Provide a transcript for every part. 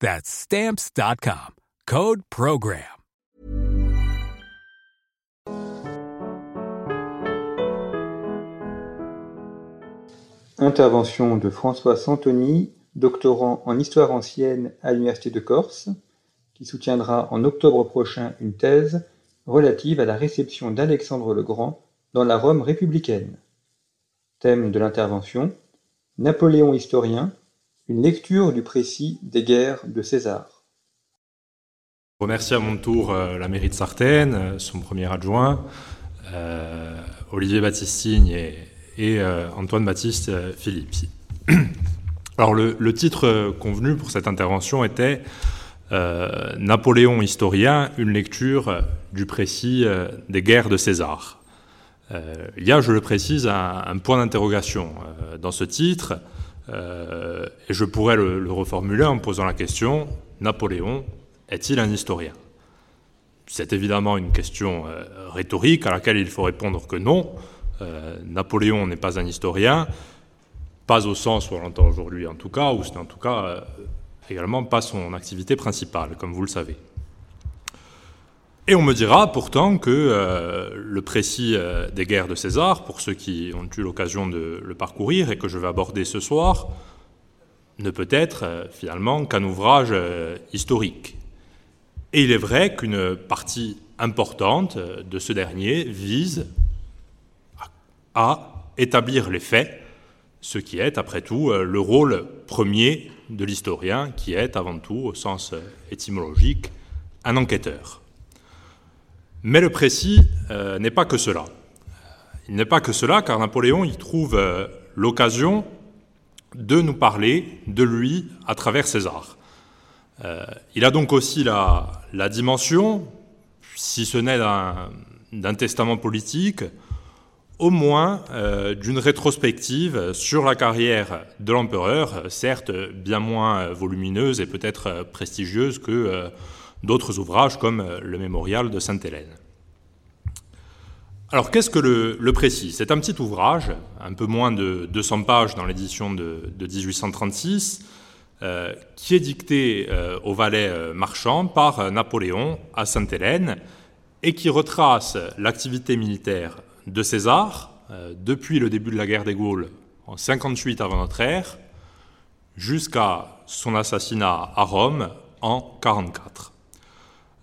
That's stamps.com. Code program. Intervention de François Santoni, doctorant en histoire ancienne à l'Université de Corse, qui soutiendra en octobre prochain une thèse relative à la réception d'Alexandre le Grand dans la Rome républicaine. Thème de l'intervention Napoléon historien, une lecture du précis des guerres de César. Je remercie à mon tour euh, la mairie de Sartène, euh, son premier adjoint, euh, Olivier Battistigne et, Antoine Baptiste Philippi. Alors le, titre convenu pour cette intervention était Napoléon historien, une lecture du précis des guerres de César. il y a, je le précise, un point d'interrogation dans ce titre. Euh, et je pourrais le, reformuler en posant la question, Napoléon est-il un historien? C'est évidemment une question euh, rhétorique à laquelle il faut répondre que non. Euh, Napoléon n'est pas un historien, pas au sens où on l'entend aujourd'hui en tout cas, ou c'est en tout cas également pas son activité principale, comme vous le savez. Et on me dira pourtant que euh, le précis euh, des guerres de César, pour ceux qui ont eu l'occasion de le parcourir et que je vais aborder ce soir, ne peut être euh, finalement qu'un ouvrage historique. Et il est vrai qu'une partie importante de ce dernier vise à établir les faits, ce qui est après tout le rôle premier de l'historien, qui est avant tout, au sens étymologique, un enquêteur. Mais le précis euh, n'est pas que cela. Il n'est pas que cela, car Napoléon y trouve euh, l'occasion de nous parler de lui à travers César. Euh, il a donc aussi la, la dimension, si ce n'est d'un testament politique, au moins d'une rétrospective sur la carrière de l'empereur, certes bien moins volumineuse et peut-être prestigieuse que d'autres ouvrages comme euh, le mémorial de Sainte-Hélène. Alors qu'est-ce que le, précis? C'est un petit ouvrage, un peu moins de 200 pages dans l'édition de, 1836, euh, qui est dicté euh, au valet marchand par Napoléon à Sainte-Hélène et qui retrace l'activité militaire de César depuis le début de la guerre des Gaules en 58 avant notre ère jusqu'à son assassinat à Rome en 44.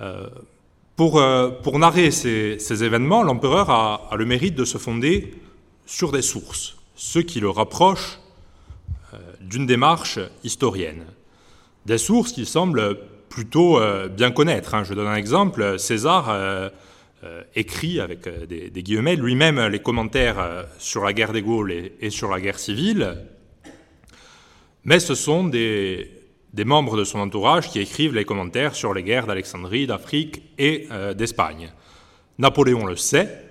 Euh, pour, euh, pour, narrer ces, événements, l'empereur a, le mérite de se fonder sur des sources, ce qui le rapproche euh, d'une démarche historienne. Des sources qu'il semble plutôt bien connaître. Hein. Je donne un exemple. César écrit, avec des, guillemets, lui-même les commentaires sur la guerre des Gaules et sur la guerre civile, mais ce sont des, des membres de son entourage qui écrivent les commentaires sur les guerres d'Alexandrie, d'Afrique et euh, d'Espagne. Napoléon le sait,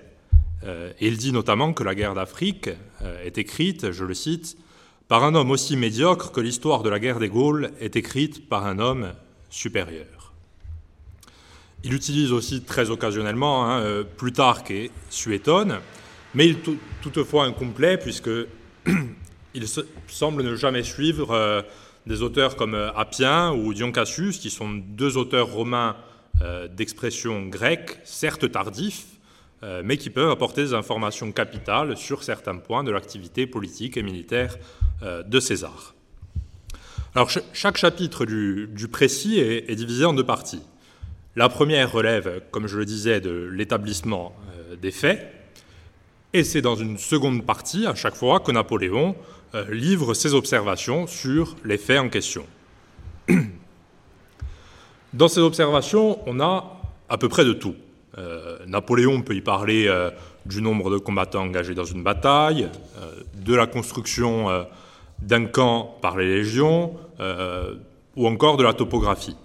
euh, et il dit notamment que la guerre d'Afrique euh, est écrite, je le cite, par un homme aussi médiocre que l'histoire de la guerre des Gaules est écrite par un homme supérieur. Il utilise aussi très occasionnellement hein, Plutarque et Suétone, mais il est toutefois incomplet puisque il semble ne jamais suivre des auteurs comme euh, Appien ou Dion Cassius, qui sont deux auteurs romains euh, d'expression grecque, certes tardifs, euh, mais qui peuvent apporter des informations capitales sur certains points de l'activité politique et militaire de César. Chaque chapitre du, précis est, divisé en deux parties. La première relève, comme je le disais, de l'établissement des faits, et c'est dans une seconde partie, à chaque fois, que Napoléon livre ses observations sur les faits en question. Dans ces observations, on a à peu près de tout. Euh, Napoléon peut y parler euh, du nombre de combattants engagés dans une bataille, euh, de la construction d'un camp par les légions, ou encore de la topographie.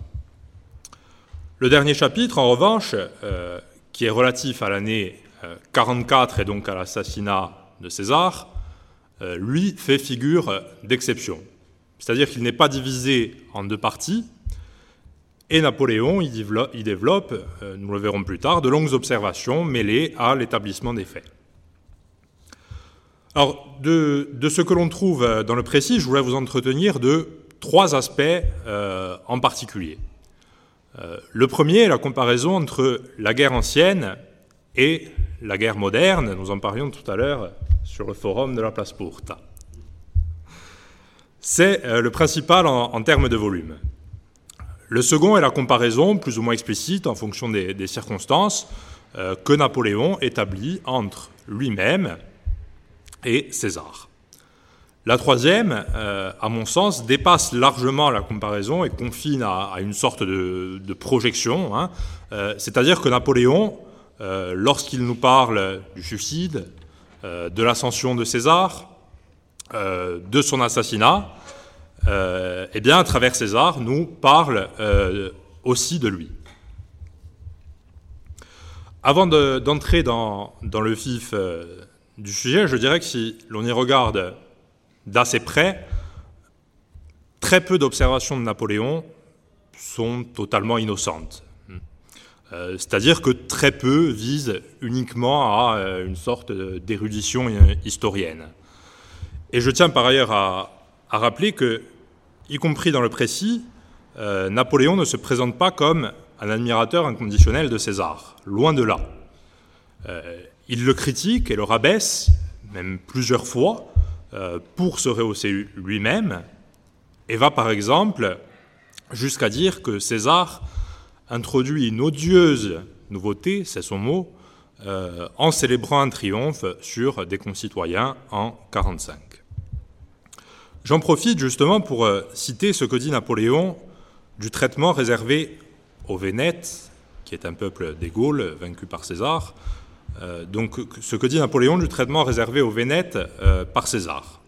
Le dernier chapitre, en revanche, qui est relatif à l'année 44 et donc à l'assassinat de César, lui fait figure d'exception. C'est-à-dire qu'il n'est pas divisé en deux parties, et Napoléon y développe, euh, nous le verrons plus tard, de longues observations mêlées à l'établissement des faits. Alors, de, ce que l'on trouve euh, dans le précis, je voulais vous entretenir de trois aspects euh, en particulier. le premier est la comparaison entre la guerre ancienne et la guerre moderne. Nous en parlions tout à l'heure sur le forum de la place Pourta. C'est le principal en termes de volume. Le second est la comparaison, plus ou moins explicite en fonction des, circonstances, euh, que Napoléon établit entre lui-même et César. La troisième, euh, à mon sens, dépasse largement la comparaison et confine à, une sorte de, projection. Hein. Euh, c'est-à-dire que Napoléon, lorsqu'il nous parle du suicide, de l'ascension de César, de son assassinat, euh, eh bien, à travers César, nous parle euh, aussi de lui. Avant d'entrer dans, le vif euh, du sujet, je dirais que si l'on y regarde d'assez près, très peu d'observations de Napoléon sont totalement innocentes. C'est-à-dire que très peu visent uniquement à une sorte d'érudition historienne. Et je tiens par ailleurs à, rappeler que y compris dans le précis, euh, Napoléon ne se présente pas comme un admirateur inconditionnel de César, loin de là. Euh, il le critique et le rabaisse, même plusieurs fois, euh, pour se rehausser lui-même, et va par exemple jusqu'à dire que César introduit une odieuse nouveauté, c'est son mot, en célébrant un triomphe sur des concitoyens en 1945. J'en profite justement pour euh, citer ce que dit Napoléon du traitement réservé aux Vénètes, qui est un peuple des Gaules vaincu par César. Euh, donc ce que dit Napoléon du traitement réservé aux Vénètes euh, par César,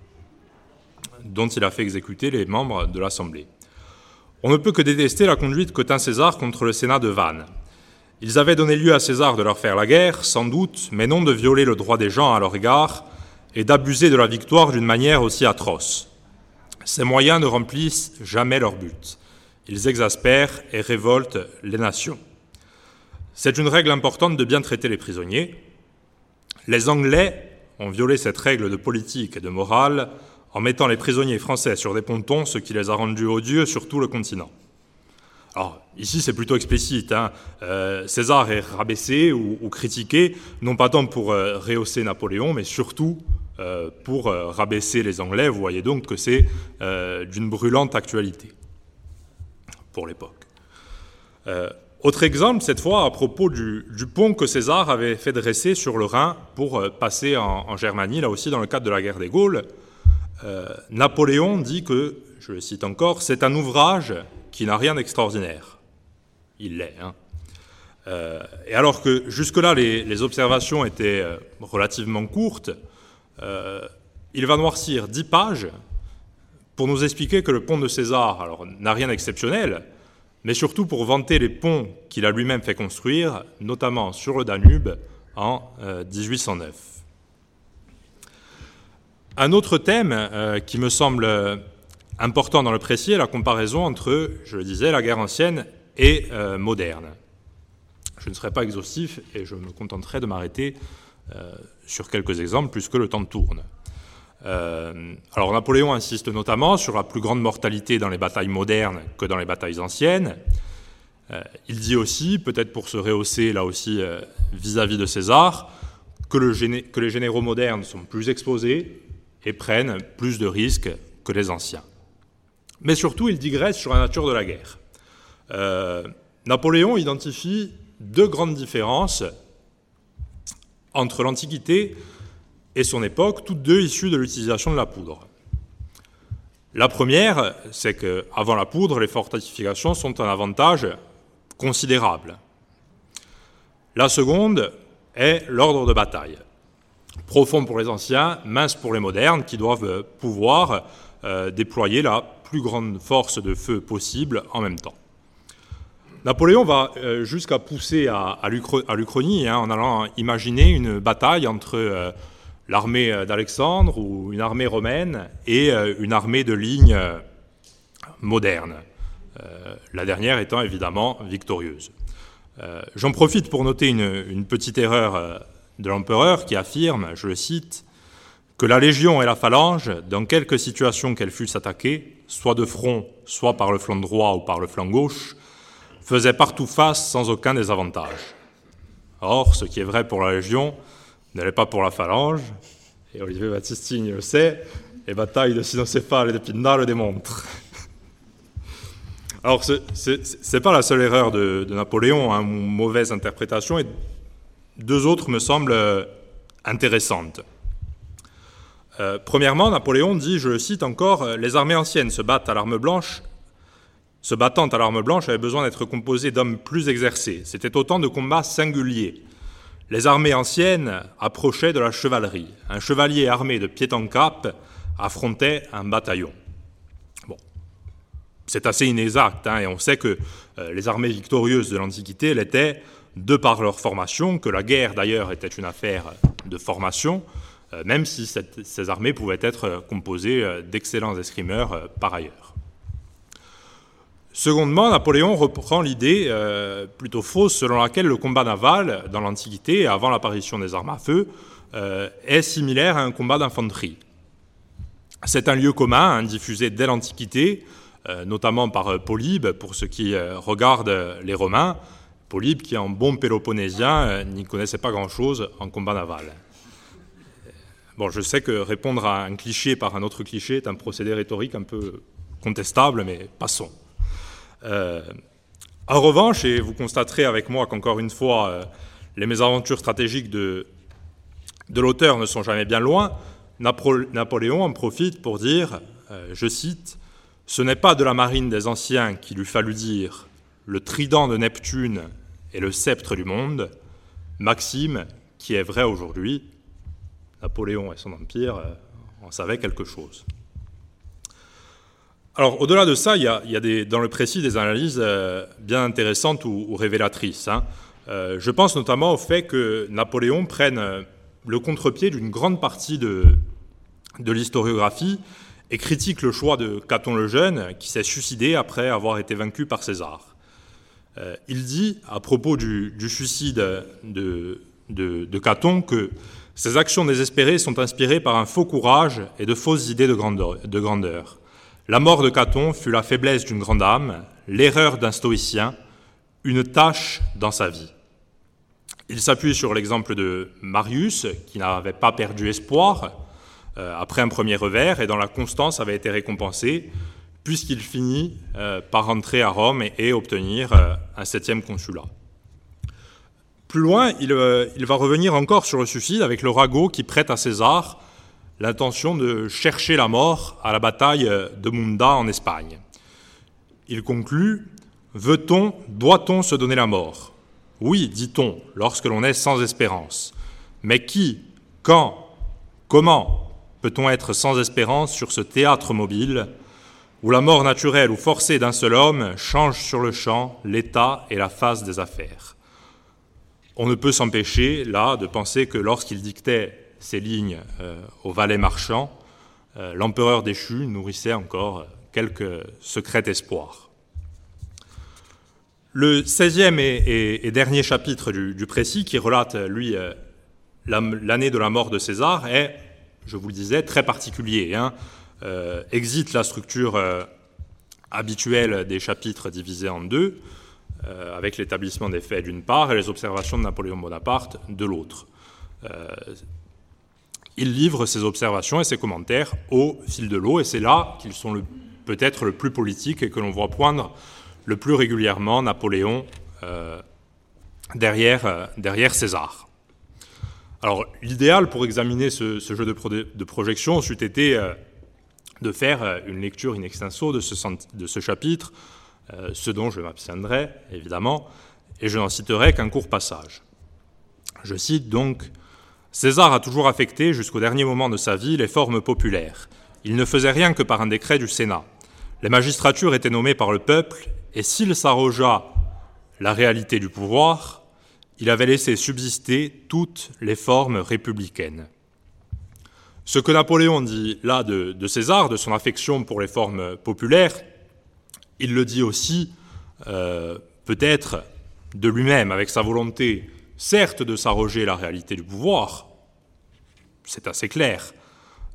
dont il a fait exécuter les membres de l'Assemblée. On ne peut que détester la conduite que tint César contre le Sénat de Vannes. Ils avaient donné lieu à César de leur faire la guerre, sans doute, mais non de violer le droit des gens à leur égard et d'abuser de la victoire d'une manière aussi atroce. Ces moyens ne remplissent jamais leur but. Ils exaspèrent et révoltent les nations. C'est une règle importante de bien traiter les prisonniers. Les Anglais ont violé cette règle de politique et de morale en mettant les prisonniers français sur des pontons, ce qui les a rendus odieux sur tout le continent. Alors, ici, c'est plutôt explicite. Hein. Euh, César est rabaissé ou, critiqué, non pas tant pour euh, rehausser Napoléon, mais surtout euh, pour rabaisser les Anglais. Vous voyez donc que c'est d'une brûlante actualité pour l'époque. autre exemple, cette fois à propos du, pont que César avait fait dresser sur le Rhin pour passer en, Germanie, là aussi dans le cadre de la guerre des Gaules. Napoléon dit que, je le cite encore, c'est un ouvrage qui n'a rien d'extraordinaire. Il l'est. Hein. et alors que jusque-là, les, observations étaient relativement courtes, euh, il va noircir dix pages pour nous expliquer que le pont de César n'a rien d'exceptionnel, mais surtout pour vanter les ponts qu'il a lui-même fait construire, notamment sur le Danube en 1809. Euh, Un autre thème euh, qui me semble important dans le précis est la comparaison entre, je le disais, la guerre ancienne et moderne. Je ne serai pas exhaustif et je me contenterai de m'arrêter sur quelques exemples, puisque le temps tourne. Euh, alors Napoléon insiste notamment sur la plus grande mortalité dans les batailles modernes que dans les batailles anciennes. Euh, il dit aussi, peut-être pour se rehausser là aussi euh, vis-à-vis de César, que, les généraux modernes sont plus exposés et prennent plus de risques que les anciens. Mais surtout, il digresse sur la nature de la guerre. Napoléon identifie deux grandes différences entre l'Antiquité et son époque, toutes deux issues de l'utilisation de la poudre. La première, c'est qu'avant la poudre, les fortifications sont un avantage considérable. La seconde est l'ordre de bataille. Profond pour les anciens, mince pour les modernes, qui doivent pouvoir euh, déployer la plus grande force de feu possible en même temps. Napoléon va euh, jusqu'à pousser à, l'Uchronie hein, en allant imaginer une bataille entre euh, l'armée d'Alexandre ou une armée romaine et une armée de ligne moderne, la dernière étant évidemment victorieuse. J'en profite pour noter une petite erreur de l'empereur qui affirme, je le cite, que la Légion et la phalange, dans quelque situation qu'elles fussent attaquées, soit de front, soit par le flanc droit ou par le flanc gauche, faisaient partout face sans aucun désavantage. Or, ce qui est vrai pour la Légion ne l'est pas pour la phalange, et Olivier Battistini le sait, les batailles de Sinocéphale et de Pinda le démontrent. Alors, ce n'est pas la seule erreur de, Napoléon, hein, une mauvaise interprétation, et deux autres me semblent euh, intéressantes. Euh, premièrement, Napoléon dit, je le cite encore, euh, les armées anciennes se battent à l'arme blanche, se battant à l'arme blanche avaient besoin d'être composées d'hommes plus exercés. C'était autant de combats singuliers. Les armées anciennes approchaient de la chevalerie. Un chevalier armé de pied en cap affrontait un bataillon. C'est assez inexact, hein, et on sait que les armées victorieuses de l'Antiquité l'étaient de par leur formation, que la guerre d'ailleurs était une affaire de formation, euh, même si ces armées pouvaient être composées euh, d'excellents escrimeurs euh, par ailleurs. Secondement, Napoléon reprend l'idée plutôt fausse selon laquelle le combat naval dans l'Antiquité, avant l'apparition des armes à feu, est similaire à un combat d'infanterie. C'est un lieu commun, hein, diffusé dès l'Antiquité, notamment par Polybe, pour ceux qui regardent les Romains, Polybe, qui en bon péloponnésien euh, n'y connaissait pas grand-chose en combat naval. Bon, je sais que répondre à un cliché par un autre cliché est un procédé rhétorique un peu contestable, mais passons. Euh, en revanche, et vous constaterez avec moi qu'encore une fois, euh, les mésaventures stratégiques de, de l'auteur ne sont jamais bien loin, Napoléon en profite pour dire, je cite, Ce n'est pas de la marine des anciens qu'il eût fallu dire le trident de Neptune et le sceptre du monde, Maxime, qui est vrai aujourd'hui, Napoléon et son empire euh, en savaient quelque chose. Alors, au-delà de ça, il y a, dans le précis des analyses euh, bien intéressantes ou, révélatrices. Hein. Euh, je pense notamment au fait que Napoléon prenne le contre-pied d'une grande partie de l'historiographie et critique le choix de Caton le Jeune, qui s'est suicidé après avoir été vaincu par César. Euh, il dit, à propos du, suicide de, Caton, que ces actions désespérées sont inspirées par un faux courage et de fausses idées de grandeur. de grandeur. La mort de Caton fut la faiblesse d'une grande âme, l'erreur d'un stoïcien, une tâche dans sa vie. Il s'appuie sur l'exemple de Marius, qui n'avait pas perdu espoir euh, après un premier revers et dont la constance avait été récompensée, puisqu'il finit euh, par rentrer à Rome et, obtenir euh, un septième consulat. Plus loin, euh, il, va revenir encore sur le suicide avec le ragot qui prête à César l'intention de chercher la mort à la bataille de Munda en Espagne. Il conclut Veut-on, doit-on se donner la mort? Oui, dit-on, lorsque l'on est sans espérance. Mais qui, quand, comment peut-on être sans espérance sur ce théâtre mobile où la mort naturelle ou forcée d'un seul homme change sur le champ l'état et la phase des affaires. On ne peut s'empêcher, là, de penser que lorsqu'il dictait ces lignes euh, au valet marchand, euh, l'empereur déchu nourrissait encore quelques secrets espoirs. Le 16e et, dernier chapitre du, précis, qui relate, lui, euh, l'année de la mort de César, est, je vous le disais, très particulier. Hein. Euh, exite la structure euh, habituelle des chapitres divisés en deux, euh, avec l'établissement des faits d'une part et les observations de Napoléon Bonaparte de l'autre. il livre ses observations et ses commentaires au fil de l'eau, et c'est là qu'ils sont peut-être le plus politiques et que l'on voit poindre le plus régulièrement Napoléon derrière, derrière César. Alors, l'idéal pour examiner ce, jeu de, projection c'eût été de faire une lecture in extenso de ce, chapitre, ce dont je m'abstiendrai, évidemment, et je n'en citerai qu'un court passage. Je cite donc César a toujours affecté, jusqu'au dernier moment de sa vie, les formes populaires. Il ne faisait rien que par un décret du Sénat. Les magistratures étaient nommées par le peuple, et s'il s'arrogea la réalité du pouvoir, il avait laissé subsister toutes les formes républicaines. Ce que Napoléon dit là de, César, de son affection pour les formes populaires, il le dit aussi euh, peut-être de lui-même, avec sa volonté certes de s'arroger la réalité du pouvoir, c'est assez clair,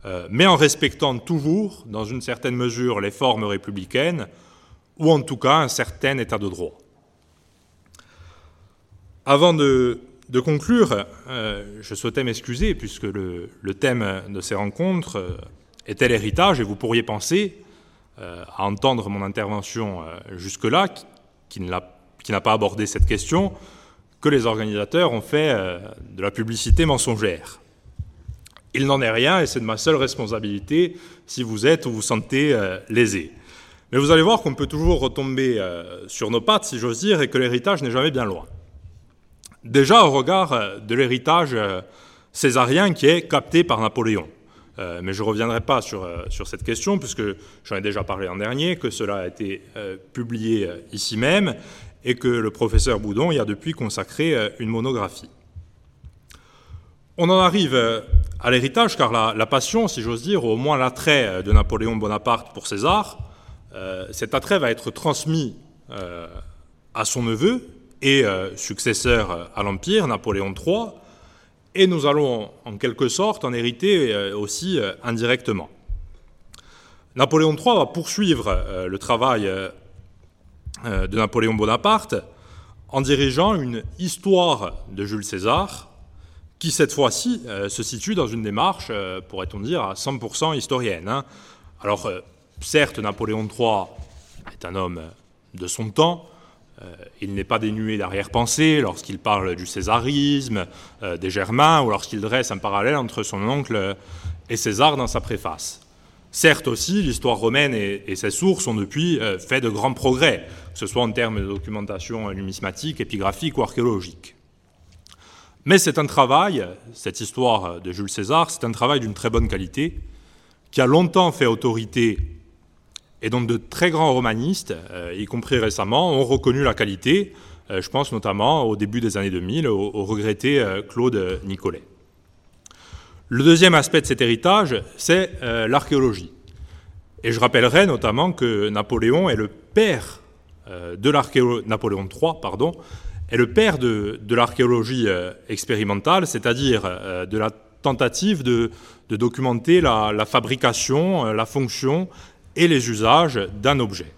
euh, mais en respectant toujours, dans une certaine mesure, les formes républicaines, ou en tout cas un certain état de droit. Avant de, conclure, euh, je souhaitais m'excuser, puisque le, thème de ces rencontres euh, était l'héritage, et vous pourriez penser, à entendre mon intervention jusque-là, qui n'a pas abordé cette question, que les organisateurs ont fait euh, de la publicité mensongère. Il n'en est rien et c'est de ma seule responsabilité si vous êtes ou vous sentez euh, lésé. Mais vous allez voir qu'on peut toujours retomber euh, sur nos pattes, si j'ose dire, et que l'héritage n'est jamais bien loin. Déjà au regard de l'héritage césarien qui est capté par Napoléon. mais je ne reviendrai pas sur, cette question, puisque j'en ai déjà parlé l'an dernier, que cela a été publié ici même, et que le professeur Boudon y a depuis consacré euh, une monographie. On en arrive euh, à l'héritage, car la, passion, si j'ose dire, ou au moins l'attrait euh, de Napoléon Bonaparte pour César, cet attrait va être transmis à son neveu et successeur à l'Empire, Napoléon III, et nous allons en quelque sorte en hériter aussi indirectement. Napoléon III va poursuivre le travail euh, de Napoléon Bonaparte en dirigeant une histoire de Jules César qui, cette fois-ci, euh, se situe dans une démarche, euh, pourrait-on dire, à 100% historienne. Hein. Alors, certes, Napoléon III est un homme de son temps, il n'est pas dénué d'arrière-pensée lorsqu'il parle du césarisme, des Germains, ou lorsqu'il dresse un parallèle entre son oncle et César dans sa préface. Certes aussi, l'histoire romaine et, ses sources ont depuis euh, fait de grands progrès, que ce soit en termes de documentation numismatique, épigraphique ou archéologique. Mais c'est un travail, cette histoire de Jules César, c'est un travail d'une très bonne qualité, qui a longtemps fait autorité et dont de très grands romanistes, euh, y compris récemment, ont reconnu la qualité. Euh, je pense notamment au début des années 2000 au regretté Claude Nicolet. Le deuxième aspect de cet héritage, c'est euh, l'archéologie. Et je rappellerai notamment que Napoléon est le père euh, de l'archéologie, Napoléon III, pardon, est le père de, l'archéologie euh, expérimentale, c'est-à-dire de la tentative de, documenter la, fabrication, la fonction et les usages d'un objet.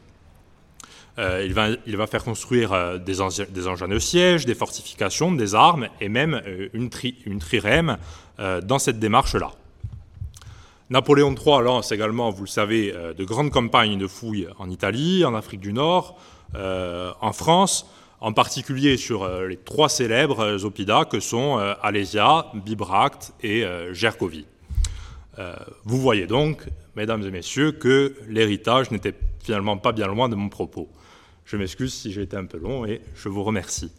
il, va, faire construire des, des, engins de siège, des fortifications, des armes et même une, une trirème euh, dans cette démarche-là. Napoléon III lance également, vous le savez, euh, de grandes campagnes de fouilles en Italie, en Afrique du Nord, euh, en France, en particulier sur les trois célèbres oppida que sont Alésia, Bibracte et Gergovie. Vous voyez donc, mesdames et messieurs, que l'héritage n'était finalement pas bien loin de mon propos. Je m'excuse si j'ai été un peu long et je vous remercie.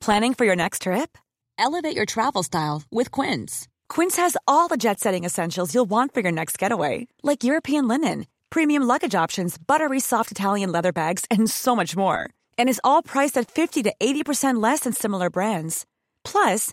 Planning for your next trip? Elevate your travel style with Quince. Quince has all the jet setting essentials you'll want for your next getaway, like European linen, premium luggage options, buttery soft Italian leather bags, and so much more. And is all priced at 50 to 80% less than similar brands. Plus,